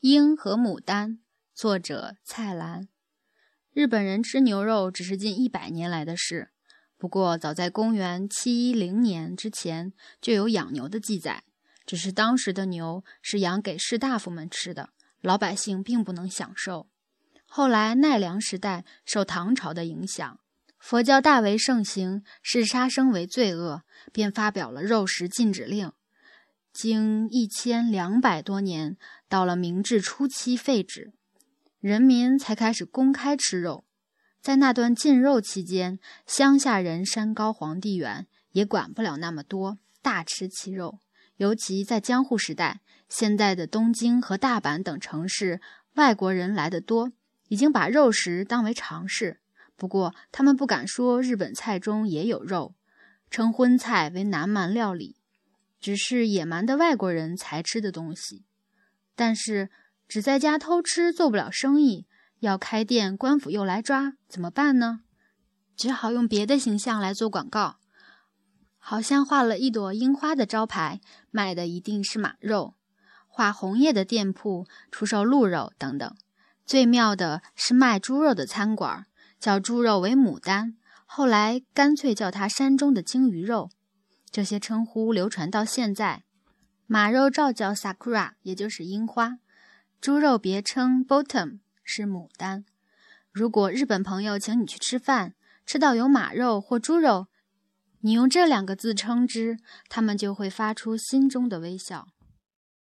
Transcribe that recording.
鹰和牡丹，作者蔡澜。日本人吃牛肉只是近一百年来的事，不过早在公元七一零年之前就有养牛的记载，只是当时的牛是养给士大夫们吃的，老百姓并不能享受。后来奈良时代受唐朝的影响，佛教大为盛行，视杀生为罪恶，便发表了肉食禁止令。经一千两百多年，到了明治初期废止，人民才开始公开吃肉。在那段禁肉期间，乡下人山高皇帝远，也管不了那么多，大吃其肉。尤其在江户时代，现在的东京和大阪等城市，外国人来得多，已经把肉食当为常事。不过，他们不敢说日本菜中也有肉，称荤菜为南蛮料理。只是野蛮的外国人才吃的东西，但是只在家偷吃做不了生意，要开店官府又来抓，怎么办呢？只好用别的形象来做广告，好像画了一朵樱花的招牌，卖的一定是马肉；画红叶的店铺出售鹿肉等等。最妙的是卖猪肉的餐馆，叫猪肉为牡丹，后来干脆叫它山中的鲸鱼肉。这些称呼流传到现在，马肉照叫 sakura，也就是樱花；猪肉别称 bottom，是牡丹。如果日本朋友请你去吃饭，吃到有马肉或猪肉，你用这两个字称之，他们就会发出心中的微笑。